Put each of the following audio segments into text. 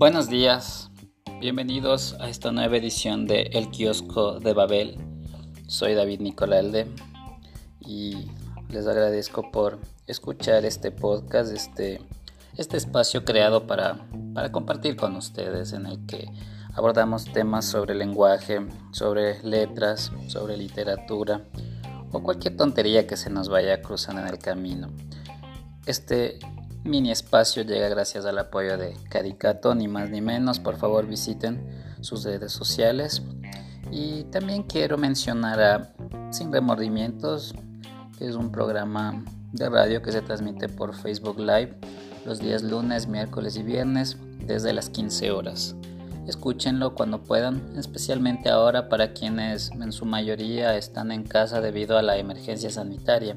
Buenos días, bienvenidos a esta nueva edición de El Kiosco de Babel. Soy David Nicolalde y les agradezco por escuchar este podcast, este, este espacio creado para, para compartir con ustedes en el que abordamos temas sobre lenguaje, sobre letras, sobre literatura o cualquier tontería que se nos vaya cruzando en el camino. Este mini espacio llega gracias al apoyo de Caricato, ni más ni menos. Por favor visiten sus redes sociales. Y también quiero mencionar a Sin Remordimientos, que es un programa de radio que se transmite por Facebook Live los días lunes, miércoles y viernes desde las 15 horas. Escúchenlo cuando puedan, especialmente ahora para quienes en su mayoría están en casa debido a la emergencia sanitaria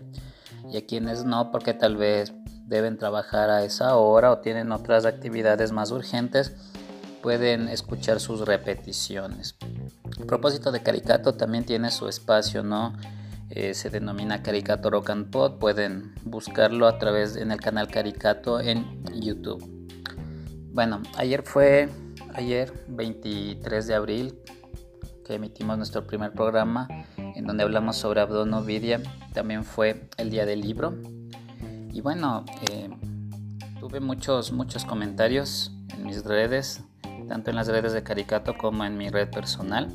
y a quienes no porque tal vez deben trabajar a esa hora o tienen otras actividades más urgentes, pueden escuchar sus repeticiones. A propósito de Caricato, también tiene su espacio, ¿no? Eh, se denomina Caricato Rock and Pod, pueden buscarlo a través en el canal Caricato en YouTube. Bueno, ayer fue, ayer 23 de abril, que emitimos nuestro primer programa en donde hablamos sobre abdonovidia, también fue el día del libro. Y bueno, eh, tuve muchos, muchos comentarios en mis redes, tanto en las redes de Caricato como en mi red personal,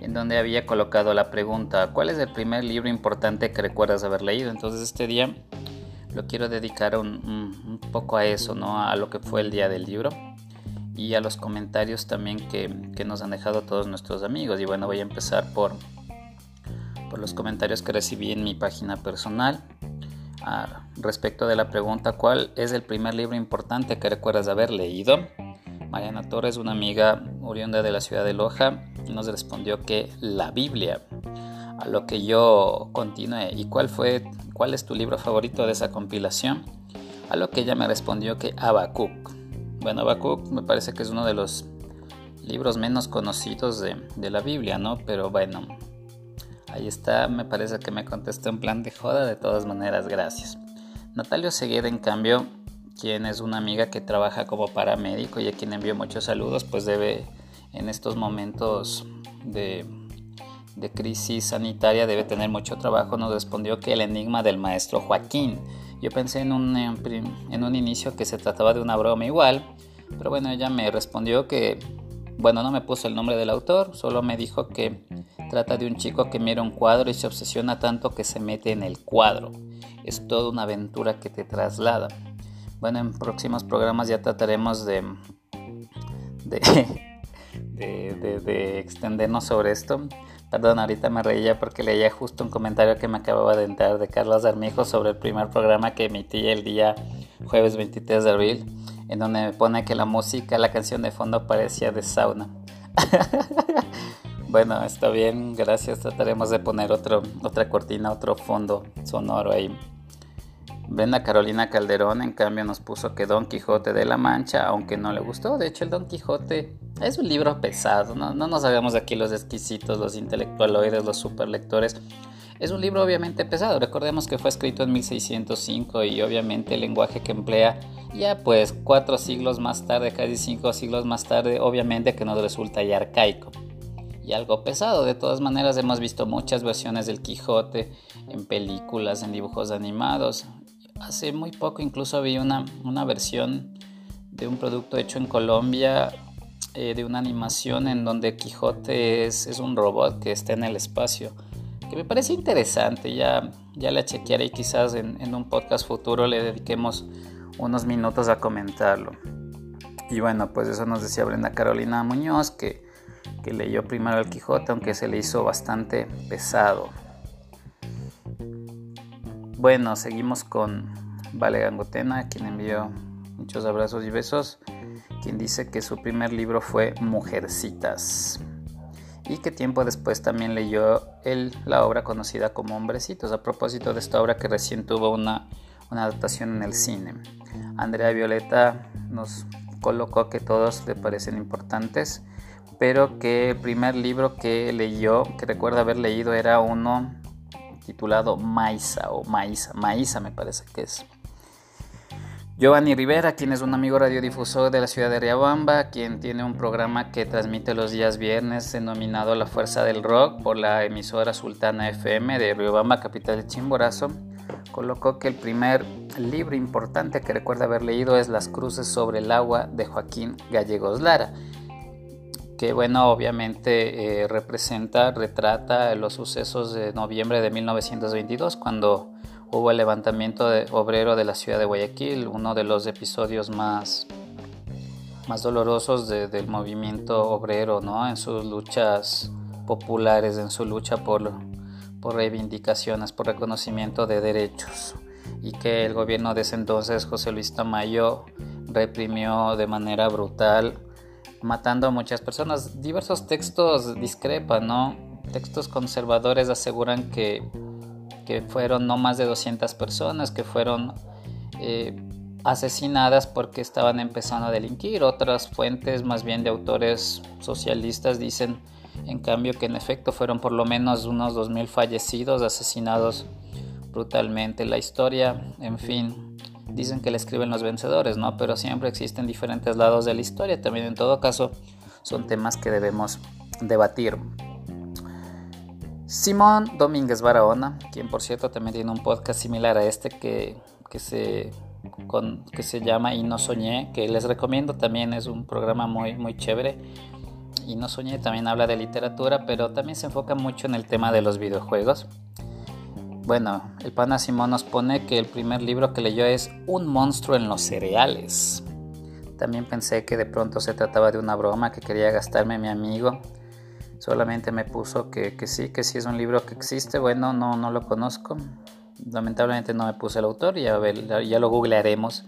en donde había colocado la pregunta, ¿cuál es el primer libro importante que recuerdas haber leído? Entonces este día lo quiero dedicar un, poco a eso, ¿no? A lo que fue el día del libro y a los comentarios también que, que nos han dejado todos nuestros amigos. Y bueno, voy a empezar por, por los comentarios que recibí en mi página personal respecto de la pregunta ¿cuál es el primer libro importante que recuerdas haber leído? Mariana Torres, una amiga oriunda de la ciudad de Loja, nos respondió que la Biblia. A lo que yo continué, ¿y cuál fue, cuál es tu libro favorito de esa compilación? A lo que ella me respondió que Habacuc. Bueno, Habacuc me parece que es uno de los libros menos conocidos de, de la Biblia, ¿no? Pero bueno, Ahí está, me parece que me contestó en plan de joda, de todas maneras, gracias. Natalio Segueda, en cambio, quien es una amiga que trabaja como paramédico y a quien envió muchos saludos, pues debe en estos momentos de, de crisis sanitaria debe tener mucho trabajo, nos respondió que el enigma del maestro Joaquín. Yo pensé en un, en un inicio que se trataba de una broma igual, pero bueno, ella me respondió que, bueno, no me puso el nombre del autor, solo me dijo que Trata de un chico que mira un cuadro y se obsesiona tanto que se mete en el cuadro. Es toda una aventura que te traslada. Bueno, en próximos programas ya trataremos de, de, de, extendernos sobre esto. Perdón, ahorita me reía porque leía justo un comentario que me acababa de entrar de Carlos Armijo sobre el primer programa que emití el día jueves 23 de abril, en donde me pone que la música, la canción de fondo parecía de sauna. Bueno, está bien, gracias. Trataremos de poner otro, otra cortina, otro fondo sonoro ahí. Brenda Carolina Calderón, en cambio, nos puso que Don Quijote de la Mancha, aunque no le gustó. De hecho, el Don Quijote es un libro pesado. No, no nos hagamos aquí los exquisitos, los intelectualoides, los superlectores. Es un libro obviamente pesado. Recordemos que fue escrito en 1605 y obviamente el lenguaje que emplea ya pues cuatro siglos más tarde, casi cinco siglos más tarde, obviamente que nos resulta ya arcaico y algo pesado. De todas maneras hemos visto muchas versiones del Quijote en películas, en dibujos animados. Hace muy poco incluso vi una, una versión de un producto hecho en Colombia eh, de una animación en donde Quijote es, es, un robot que está en el espacio. Que me parece interesante, ya, ya la chequearé y quizás en, en un podcast futuro le dediquemos unos minutos a comentarlo. Y bueno, pues eso nos decía Brenda Carolina Muñoz, que que leyó primero el Quijote, aunque se le hizo bastante pesado. Bueno, seguimos con Vale Gangotena, quien envió muchos abrazos y besos, quien dice que su primer libro fue Mujercitas y que tiempo después también leyó la obra conocida como Hombrecitos, a propósito de esta obra que recién tuvo una, una adaptación en el cine. Andrea Violeta nos colocó que todos le parecen importantes pero que el primer libro que leyó, que recuerda haber leído, era uno titulado Maiza o Maiza, Maiza me parece que es. Giovanni Rivera, quien es un amigo radiodifusor de la ciudad de Riobamba, quien tiene un programa que transmite los días viernes denominado La Fuerza del Rock por la emisora Sultana FM de Riobamba, capital de Chimborazo, colocó que el primer libro importante que recuerda haber leído es Las Cruces sobre el Agua de Joaquín Gallegos Lara, que bueno, obviamente eh, representa, retrata los sucesos de noviembre de 1922, cuando hubo el levantamiento de obrero de la ciudad de Guayaquil, uno de los episodios más, más dolorosos del movimiento obrero, ¿no? En sus luchas populares, en su lucha por, por reivindicaciones, por reconocimiento de derechos, y que el gobierno de ese entonces, José Luis Tamayo, reprimió de manera brutal, matando a muchas personas. Diversos textos discrepan, ¿no? Textos conservadores aseguran que que fueron no más de 200 personas que fueron eh, asesinadas porque estaban empezando a delinquir. Otras fuentes, más bien de autores socialistas, dicen en cambio que en efecto fueron por lo menos unos 2.000 fallecidos, asesinados brutalmente. La historia, en fin, dicen que la escriben los vencedores, ¿no? Pero siempre existen diferentes lados de la historia. También en todo caso son temas que debemos debatir. Simón Domínguez Barahona, quien por cierto también tiene un podcast similar a este que, que, se, que se llama Y no soñé, que les recomiendo también, es un programa muy, muy chévere. Y no soñé también habla de literatura, pero también se enfoca mucho en el tema de los videojuegos. Bueno, el pana Simón nos pone que el primer libro que leyó es Un monstruo en los cereales. También pensé que de pronto se trataba de una broma que quería gastarme mi amigo solamente me puso que, sí, que sí es un libro que existe. Bueno, no, no lo conozco. Lamentablemente no me puse el autor, ya, ya lo googlearemos.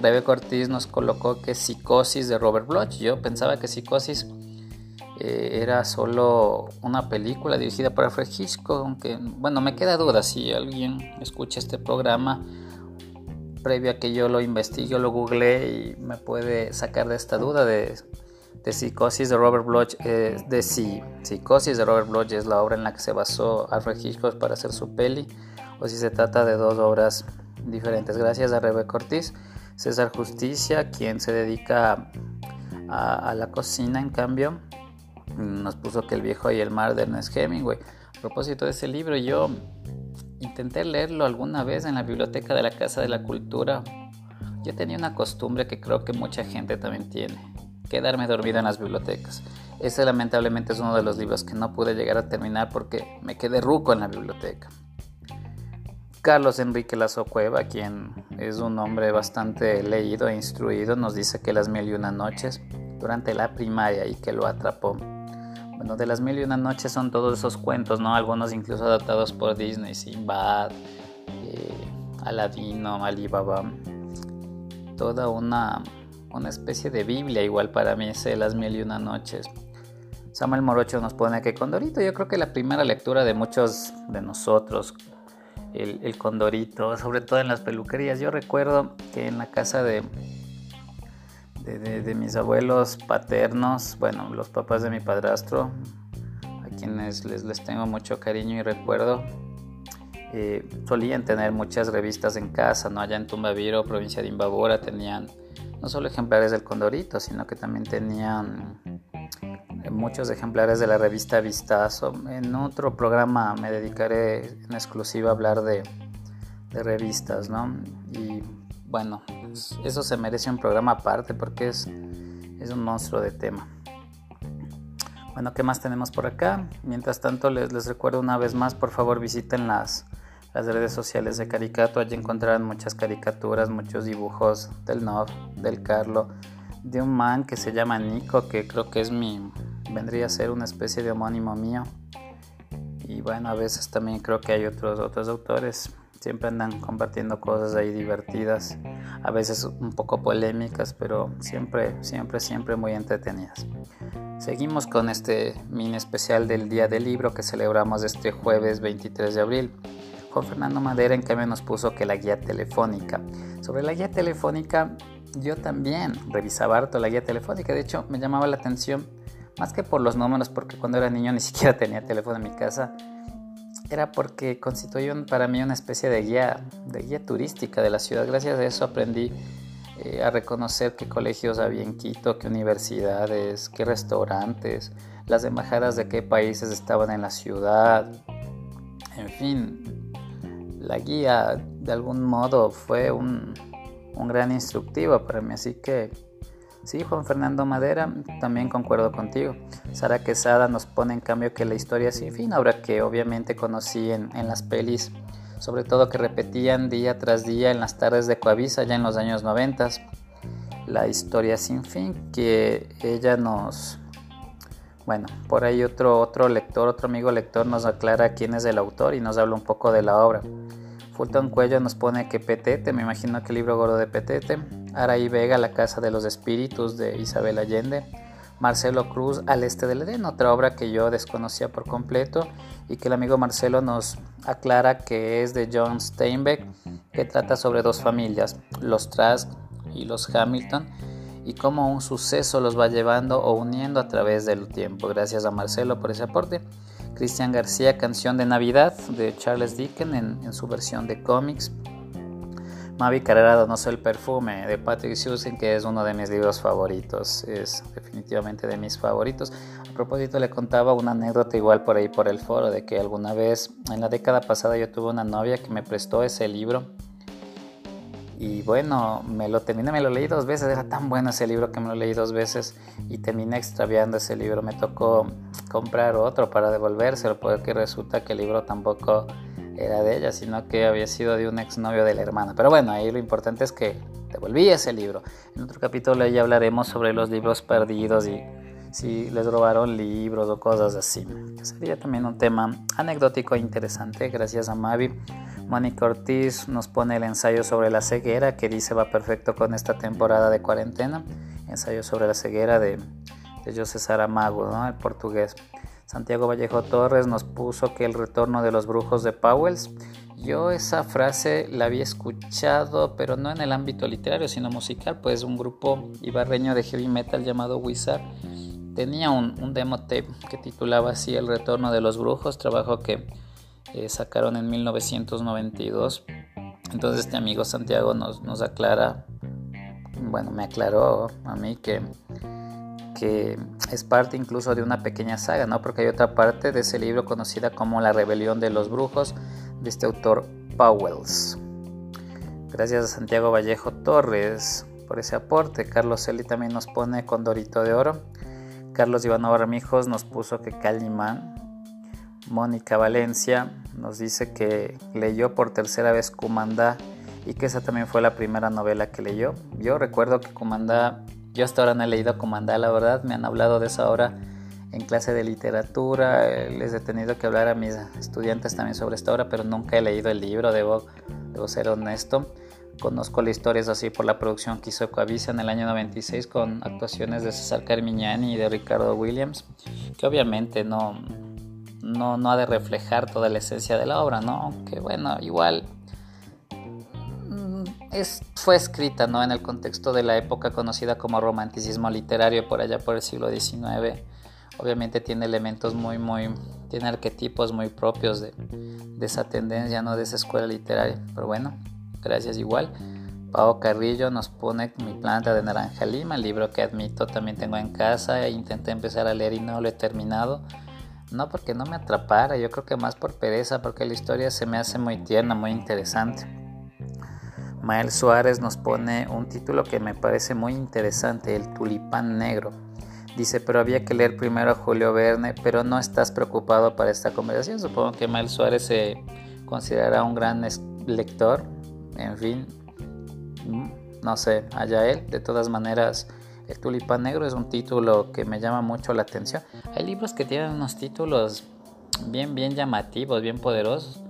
Rebe Ortiz nos colocó que Psicosis de Robert Bloch. Yo pensaba que Psicosis eh, era solo una película dirigida por Alfred Hitchcock, aunque, bueno, me queda duda si alguien escucha este programa previo a que yo lo investigue, lo googleé y me puede sacar de esta duda de de Psicosis de Robert Bloch, eh, de si Psicosis de Robert Bloch es la obra en la que se basó Alfred Hitchcock para hacer su peli, o si se trata de dos obras diferentes. Gracias a Rebecca Ortiz, César Justicia, quien se dedica a, la cocina, en cambio, nos puso que El viejo y el mar de Ernest Hemingway. A propósito de ese libro, yo intenté leerlo alguna vez en la biblioteca de la Casa de la Cultura. Yo tenía una costumbre que creo que mucha gente también tiene quedarme dormido en las bibliotecas. Ese lamentablemente es uno de los libros que no pude llegar a terminar porque me quedé ruco en la biblioteca. Carlos Enrique Lazo Cueva, quien es un hombre bastante leído e instruido, nos dice que las mil y una noches durante la primaria y que lo atrapó. Bueno, de las mil y una noches son todos esos cuentos, ¿no? Algunos incluso adaptados por Disney, Sinbad, eh, Aladino, Alibaba. Toda una una especie de Biblia igual para mí, es Las Mil y Una Noches. Samuel Morocho nos pone que Condorito, yo creo que la primera lectura de muchos de nosotros, el, Condorito, sobre todo en las peluquerías. Yo recuerdo que en la casa de, de, mis abuelos paternos, bueno, los papás de mi padrastro, a quienes les, les tengo mucho cariño y recuerdo, eh, solían tener muchas revistas en casa, ¿no? Allá en Tumbaviro, provincia de Imbabura, tenían no solo ejemplares del Condorito, sino que también tenían eh, muchos ejemplares de la revista Vistazo. En otro programa me dedicaré en exclusiva a hablar de, revistas, ¿no? Y bueno, eso se merece un programa aparte porque es, es un monstruo de tema. Bueno, ¿qué más tenemos por acá? Mientras tanto, les, les recuerdo una vez más, por favor visiten las las redes sociales de Caricato. Allí encontrarán muchas caricaturas, muchos dibujos del Nov, del Carlo, de un man que se llama Nico, que creo que es mi, vendría a ser una especie de homónimo mío. Y bueno, a veces también creo que hay otros, otros autores. Siempre andan compartiendo cosas ahí divertidas, a veces un poco polémicas, pero siempre, siempre, siempre muy entretenidas. Seguimos con este mini especial del Día del Libro que celebramos este jueves 23 de abril. Fernando Madera en cambio nos puso que la guía telefónica. Sobre la guía telefónica, yo también revisaba harto la guía telefónica. De hecho, me llamaba la atención más que por los números, porque cuando era niño ni siquiera tenía teléfono en mi casa. Era porque constituyó para mí una especie de guía, de guía turística de la ciudad. Gracias a eso aprendí eh, a reconocer qué colegios había en Quito, qué universidades, qué restaurantes, las embajadas de qué países estaban en la ciudad. En fin, la guía de algún modo fue un, un gran instructivo para mí, así que Sí, Juan Fernando Madera, también concuerdo contigo. Sara Quesada nos pone en cambio que la historia sin fin, ahora que obviamente conocí en, las pelis, sobre todo que repetían día tras día en las tardes de Coavisa ya en los años 90. La historia sin fin, que ella nos... Bueno, por ahí otro, otro lector, otro amigo lector nos aclara quién es el autor y nos habla un poco de la obra. Fulton Cuello nos pone que Petete, me imagino que el libro gordo de Petete. Araí Vega, La Casa de los Espíritus de Isabel Allende. Marcelo Cruz, Al Este del Edén, otra obra que yo desconocía por completo y que el amigo Marcelo nos aclara que es de John Steinbeck, que trata sobre dos familias, los Trask y los Hamilton, y cómo un suceso los va llevando o uniendo a través del tiempo. Gracias a Marcelo por ese aporte. Cristian García, Canción de Navidad de Charles Dickens en, su versión de cómics. Mavi Carrera No el perfume de Patrick Susan, que es uno de mis libros favoritos, es definitivamente de mis favoritos. A propósito, le contaba una anécdota igual por ahí por el foro de que alguna vez en la década pasada yo tuve una novia que me prestó ese libro y bueno, me lo terminé, me lo leí dos veces, era tan bueno ese libro que me lo leí dos veces y terminé extraviando ese libro. Me tocó comprar otro para devolvérselo porque resulta que el libro tampoco era de ella, sino que había sido de un exnovio de la hermana. Pero bueno, ahí lo importante es que devolví ese libro. En otro capítulo ya hablaremos sobre los libros perdidos y si les robaron libros o cosas así. Sería también un tema anecdótico e interesante, gracias a Mavi. Mónica Ortiz nos pone el ensayo sobre la ceguera que dice va perfecto con esta temporada de cuarentena. Ensayo sobre la ceguera de, de José Saramago, ¿no? el portugués. Santiago Vallejo Torres nos puso que el retorno de los brujos de Powells. Yo esa frase la había escuchado, pero no en el ámbito literario, sino musical, pues un grupo ibarreño de heavy metal llamado Wizard tenía un, un demo tape que titulaba así El retorno de los brujos, trabajo que eh, sacaron en 1992. Entonces este amigo Santiago nos, nos aclara, bueno, me aclaró a mí que, que es parte incluso de una pequeña saga, ¿no? Porque hay otra parte de ese libro conocida como La rebelión de los brujos de este autor Powells. Gracias a Santiago Vallejo Torres por ese aporte. Carlos Eli también nos pone con Dorito de Oro. Carlos Ivanova Ramijos nos puso que Calimán. Mónica Valencia nos dice que leyó por tercera vez Cumandá y que esa también fue la primera novela que leyó. Yo recuerdo que Cumandá, yo hasta ahora no he leído Cumandá, la verdad, me han hablado de esa obra en clase de literatura, les he tenido que hablar a mis estudiantes también sobre esta obra, pero nunca he leído el libro, debo, debo ser honesto. Conozco la historia así por la producción que hizo Coavisa en el año 96 con actuaciones de César Carmiñani y de Ricardo Williams, que obviamente no, no, no ha de reflejar toda la esencia de la obra, ¿no? Aunque bueno, igual mm, es, fue escrita ¿no? en el contexto de la época conocida como romanticismo literario por allá por el siglo XIX. Obviamente tiene elementos muy, muy, tiene arquetipos muy propios de, de esa tendencia, ¿no? de esa escuela literaria. Pero bueno, gracias igual. Pau Carrillo nos pone Mi planta de naranja lima, el libro que admito también tengo en casa e intenté empezar a leer y no lo he terminado. No porque no me atrapara, yo creo que más por pereza, porque la historia se me hace muy tierna, muy interesante. Mael Suárez nos pone un título que me parece muy interesante, El tulipán negro. Dice, pero había que leer primero a Julio Verne, pero no estás preocupado para esta conversación. Supongo que Mael Suárez se considerará un gran lector. En fin, no sé, allá él. De todas maneras, el tulipán negro es un título que me llama mucho la atención. Hay libros que tienen unos títulos bien, bien llamativos, bien poderosos,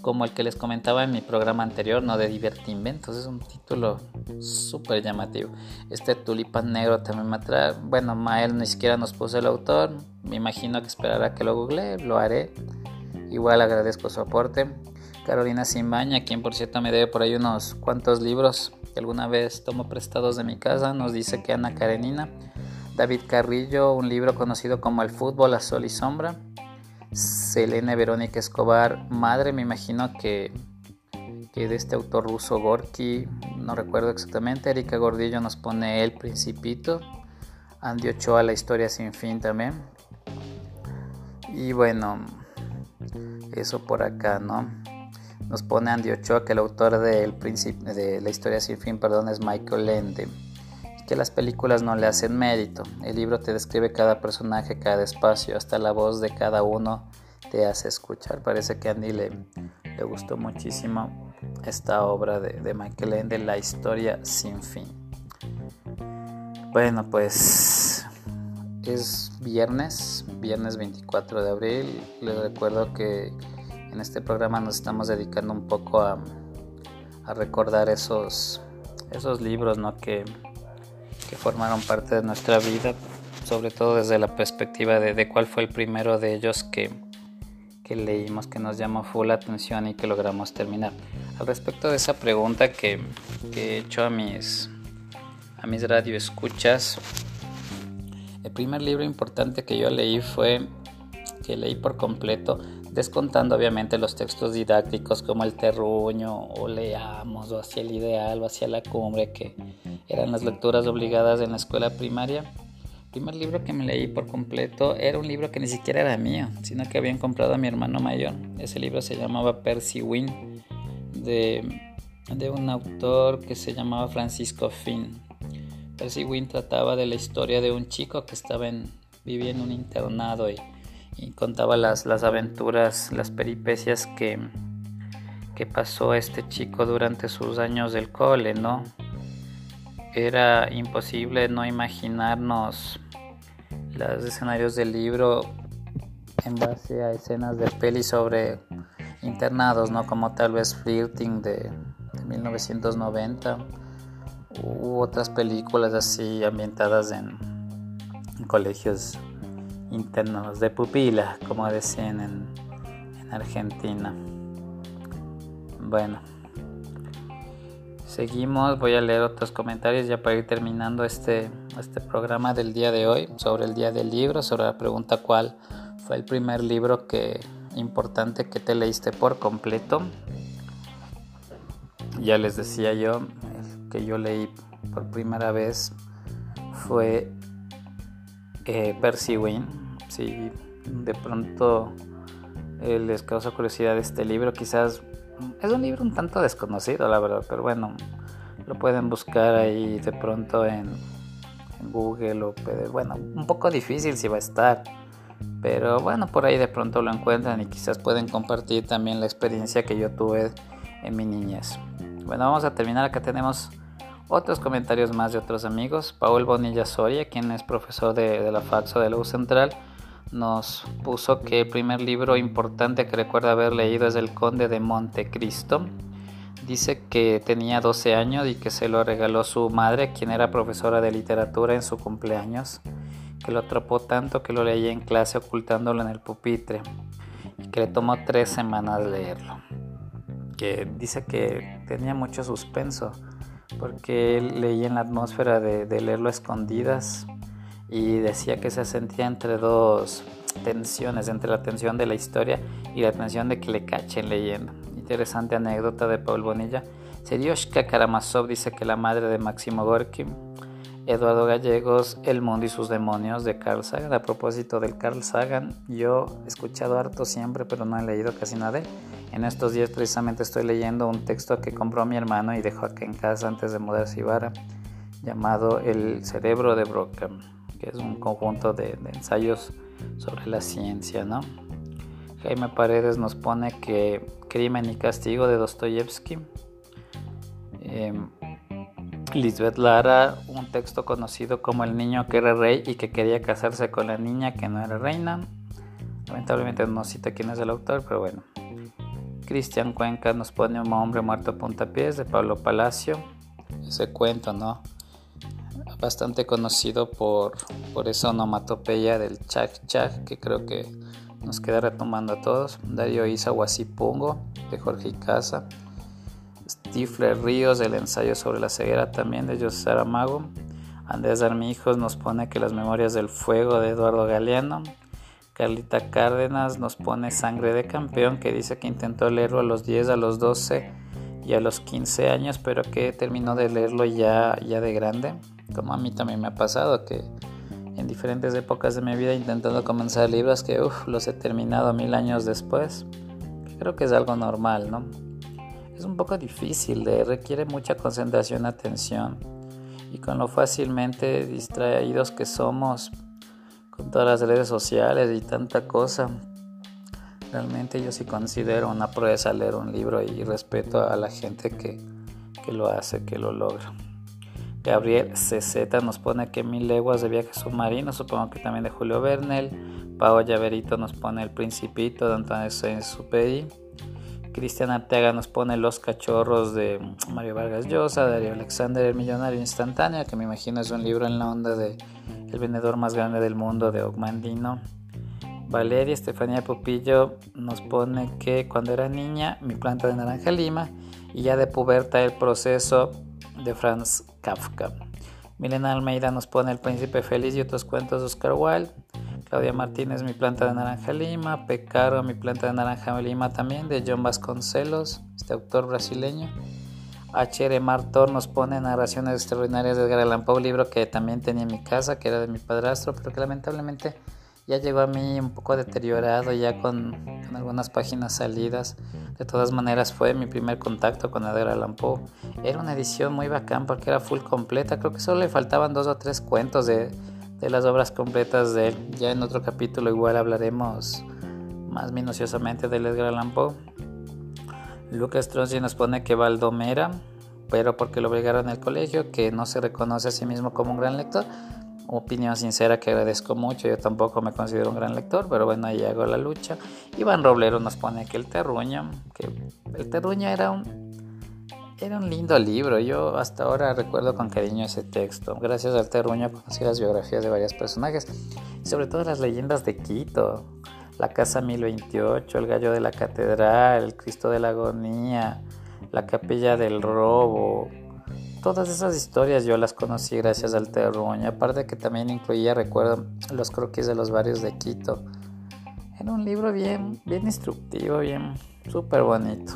como el que les comentaba en mi programa anterior, no de divertimentos, es un título súper llamativo. Este tulipán negro también me atrae. Bueno, Mael ni siquiera nos puso el autor, me imagino que esperará que lo googlee, lo haré. Igual agradezco su aporte. Carolina Simbaña, quien por cierto me debe por ahí unos cuantos libros que alguna vez tomo prestados de mi casa, nos dice que Ana Karenina. David Carrillo, un libro conocido como El fútbol a sol y sombra. Selene Verónica Escobar, madre, me imagino que, que de este autor ruso Gorky, no recuerdo exactamente, Erika Gordillo nos pone El Principito, Andy Ochoa La Historia Sin Fin también. Y bueno, eso por acá, ¿no? Nos pone Andy Ochoa que el autor de, de La Historia Sin Fin, perdón, es Michael Ende que las películas no le hacen mérito. El libro te describe cada personaje, cada espacio, hasta la voz de cada uno te hace escuchar. Parece que a Andy le, le gustó muchísimo esta obra de, Michael Ende, La historia sin fin. Bueno, pues es viernes, viernes 24 de abril. Les recuerdo que en este programa nos estamos dedicando un poco a, recordar esos, esos libros ¿no? que, que formaron parte de nuestra vida, sobre todo desde la perspectiva de, de cuál fue el primero de ellos que, que leímos que nos llamó full la atención y que logramos terminar. Al respecto de esa pregunta que, he hecho a mis, a mis radioescuchas, el primer libro importante que yo leí fue, que leí por completo, descontando obviamente los textos didácticos como el terruño o leamos o hacia el ideal o hacia la cumbre, que eran las lecturas obligadas en la escuela primaria primer libro que me leí por completo era un libro que ni siquiera era mío, sino que habían comprado a mi hermano mayor. Ese libro se llamaba Percy Wynne, de, un autor que se llamaba Francisco Finn. Percy Wynne trataba de la historia de un chico que estaba en, en un internado y, contaba las, las aventuras, las peripecias que, que pasó este chico durante sus años del cole, ¿no? Era imposible no imaginarnos los escenarios del libro en base a escenas de peli sobre internados, ¿no? Como tal vez Flirting de, 1990 u otras películas así ambientadas en, colegios internos de pupila, como decían en, en Argentina. Bueno. Seguimos, voy a leer otros comentarios ya para ir terminando este, este programa del día de hoy sobre el día del libro, sobre la pregunta cuál fue el primer libro que importante que te leíste por completo. Ya les decía yo, que yo leí por primera vez fue eh, Percy Wayne. Si de pronto eh, les causa curiosidad este libro, quizás es un libro un tanto desconocido, la verdad, pero bueno, lo pueden buscar ahí de pronto en, Google o bueno, un poco difícil si va a estar, pero bueno, por ahí de pronto lo encuentran y quizás pueden compartir también la experiencia que yo tuve en mi niñez. Bueno, vamos a terminar. Acá tenemos otros comentarios más de otros amigos. Paul Bonilla Soria, quien es profesor de, la Faxo de la Central nos puso que el primer libro importante que recuerda haber leído es El Conde de Montecristo. Dice que tenía 12 años y que se lo regaló su madre, quien era profesora de literatura en su cumpleaños, que lo atrapó tanto que lo leía en clase ocultándolo en el pupitre y que le tomó tres semanas leerlo. Que dice que tenía mucho suspenso porque leía en la atmósfera de, leerlo escondidas y decía que se sentía entre dos tensiones, entre la tensión de la historia y la tensión de que le cachen leyendo. Interesante anécdota de Paul Bonilla. Serioshka Karamazov dice que la madre de Máximo Gorky, Eduardo Gallegos, El mundo y sus demonios de Carl Sagan. A propósito del Carl Sagan, yo he escuchado harto siempre, pero no he leído casi nada. En estos días precisamente estoy leyendo un texto que compró mi hermano y dejó aquí en casa antes de mudarse a Ibarra, llamado El cerebro de Brockham es un conjunto de, ensayos sobre la ciencia, ¿no? Jaime Paredes nos pone que Crimen y Castigo de Dostoyevsky. Em, Lisbeth Lara, un texto conocido como El niño que era rey y que quería casarse con la niña que no era reina. Lamentablemente no cita quién es el autor, pero bueno. Cristian Cuenca nos pone Un hombre muerto a puntapiés de Pablo Palacio. Ese cuento, ¿no? Bastante conocido por, por esa onomatopeya del chak chak que creo que nos queda retomando a todos. Dario Isa Huasipungo de Jorge Icaza. Stifler Ríos del ensayo sobre la ceguera también de José Saramago. Andrés Armijos nos pone que las memorias del fuego de Eduardo Galeano. Carlita Cárdenas nos pone Sangre de Campeón que dice que intentó leerlo a los 10, a los 12 y a los 15 años, pero que terminó de leerlo ya, ya de grande, como a mí también me ha pasado, que en diferentes épocas de mi vida intentando comenzar libros que los he terminado mil años después, creo que es algo normal, ¿no? Es un poco difícil, requiere mucha concentración, atención, y con lo fácilmente distraídos que somos con todas las redes sociales y tanta cosa, Realmente yo sí considero una proeza leer un libro y respeto a la gente que, lo hace, que lo logra. Gabriel CZ nos pone que Mil leguas de viaje submarino, supongo que también de Julio Vernel. Pau Llaverito nos pone El Principito de Antonio Sainz-Superi. Cristian Arteaga nos pone Los Cachorros de Mario Vargas Llosa. Darío Alexander, El Millonario Instantáneo, que me imagino es un libro en la onda de El vendedor más grande del mundo de Ogmandino. Valeria Estefanía Pupillo nos pone que cuando era niña mi planta de naranja lima y ya de puberta el proceso de Franz Kafka. Milena Almeida nos pone El Príncipe Feliz y otros cuentos de Oscar Wilde. Claudia Martínez, Mi planta de naranja lima. Pecaro, Mi planta de naranja lima también, de John Vasconcelos, este autor brasileño. H.R. Martor nos pone Narraciones Extraordinarias de Edgar Allan Poe, libro que también tenía en mi casa, que era de mi padrastro, pero que lamentablemente ya llegó a mí un poco deteriorado, ya con, algunas páginas salidas. De todas maneras fue mi primer contacto con Edgar Allan Poe. Era una edición muy bacán porque era full completa. Creo que solo le faltaban dos o tres cuentos de, de las obras completas de él. Ya en otro capítulo igual hablaremos más minuciosamente de Edgar Allan Poe. Lucas Tronci nos pone que Valdomera, pero porque lo obligaron en el colegio, que no se reconoce a sí mismo como un gran lector opinión sincera que agradezco mucho. Yo tampoco me considero un gran lector, pero bueno, ahí hago la lucha. Iván Roblero nos pone que el terruño, que el terruño era un era un lindo libro. Yo hasta ahora recuerdo con cariño ese texto. Gracias al terruño conocí las biografías de varios personajes, sobre todo las leyendas de Quito. La Casa 1028, el Gallo de la Catedral, el Cristo de la Agonía, la Capilla del Robo, todas esas historias yo las conocí gracias al terruño. Aparte que también incluía, recuerdo, los croquis de los barrios de Quito. Era un libro bien, bien instructivo, bien súper bonito.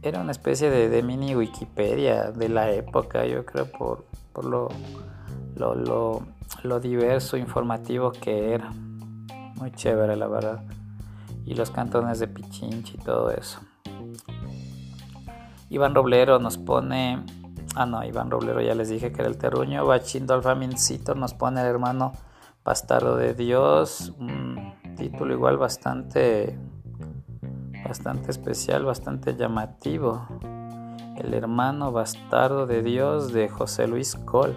Era una especie de, mini Wikipedia de la época, yo creo, por, por lo, lo, lo, lo diverso, informativo que era. Muy chévere, la verdad. Y los cantones de Pichinchi y todo eso. Iván Roblero nos pone. Ah, no, Iván Roblero ya les dije que era el terruño. Bachindo Alfamincito nos pone el hermano bastardo de Dios. Un título igual bastante. Bastante especial, bastante llamativo. El hermano bastardo de Dios de José Luis Col.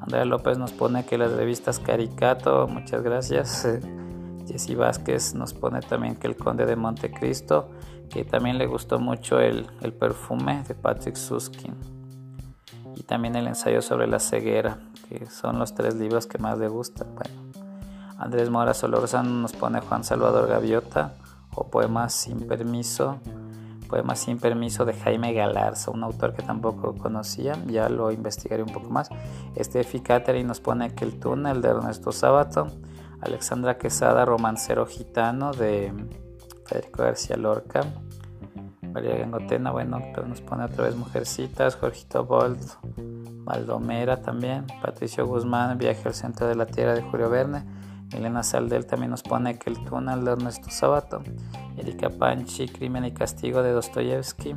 Andrea López nos pone que las revistas Caricato, muchas gracias. Jessy Vázquez nos pone también que el Conde de Montecristo que también le gustó mucho el, perfume de Patrick Suskin y también el ensayo sobre la ceguera, que son los tres libros que más le gustan. Bueno, Andrés Mora Solorzano nos pone Juan Salvador Gaviota o Poemas sin permiso, Poemas sin permiso de Jaime Galarza, un autor que tampoco conocía, ya lo investigaré un poco más. Steffi Catherine nos pone que el túnel de Ernesto Sábato, Alexandra Quesada, romancero gitano de Federico García Lorca, María Gangotena, bueno, nos pone otra vez Mujercitas, Jorgito Bolt, Valdomera también, Patricio Guzmán, Viaje al Centro de la Tierra de Julio Verne, Elena Saldel también nos pone que el túnel de Ernesto Sabato, Erika Panchi, Crimen y Castigo de Dostoyevsky,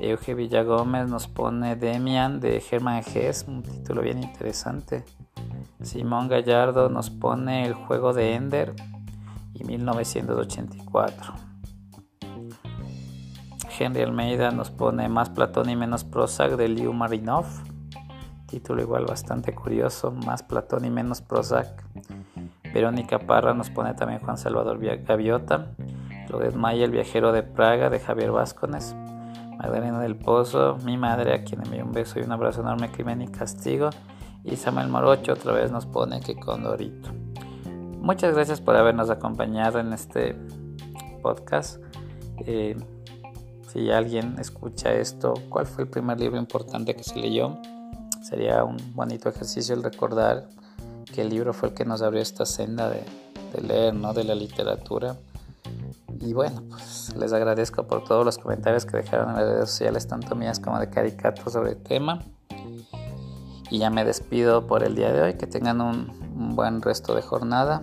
Euge Villagómez nos pone Demian de Germán Gess, un título bien interesante. Simón Gallardo nos pone El juego de Ender, y 1984. Henry Almeida nos pone Más Platón y menos Prozac de Liu Marinov. Título igual bastante curioso, Más Platón y menos Prozac. Verónica Parra nos pone también Juan Salvador Gaviota. Lodet Maya, El viajero de Praga de Javier Vázquez. Magdalena del Pozo, mi madre, a quien envío un beso y un abrazo enorme, Crimen y Castigo. Y Samuel Morocho otra vez nos pone que Condorito. Muchas gracias por habernos acompañado en este podcast. Eh, si alguien escucha esto, ¿cuál fue el primer libro importante que se leyó? Sería un bonito ejercicio el recordar que el libro fue el que nos abrió esta senda de, leer, ¿no? De la literatura. Y bueno, pues les agradezco por todos los comentarios que dejaron en las redes sociales, tanto mías como de Caricato sobre el tema. Y ya me despido por el día de hoy. Que tengan un, un buen resto de jornada.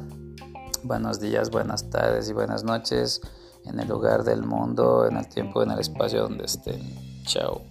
Buenos días, buenas tardes y buenas noches en el lugar del mundo, en el tiempo, en el espacio donde estén. Chao.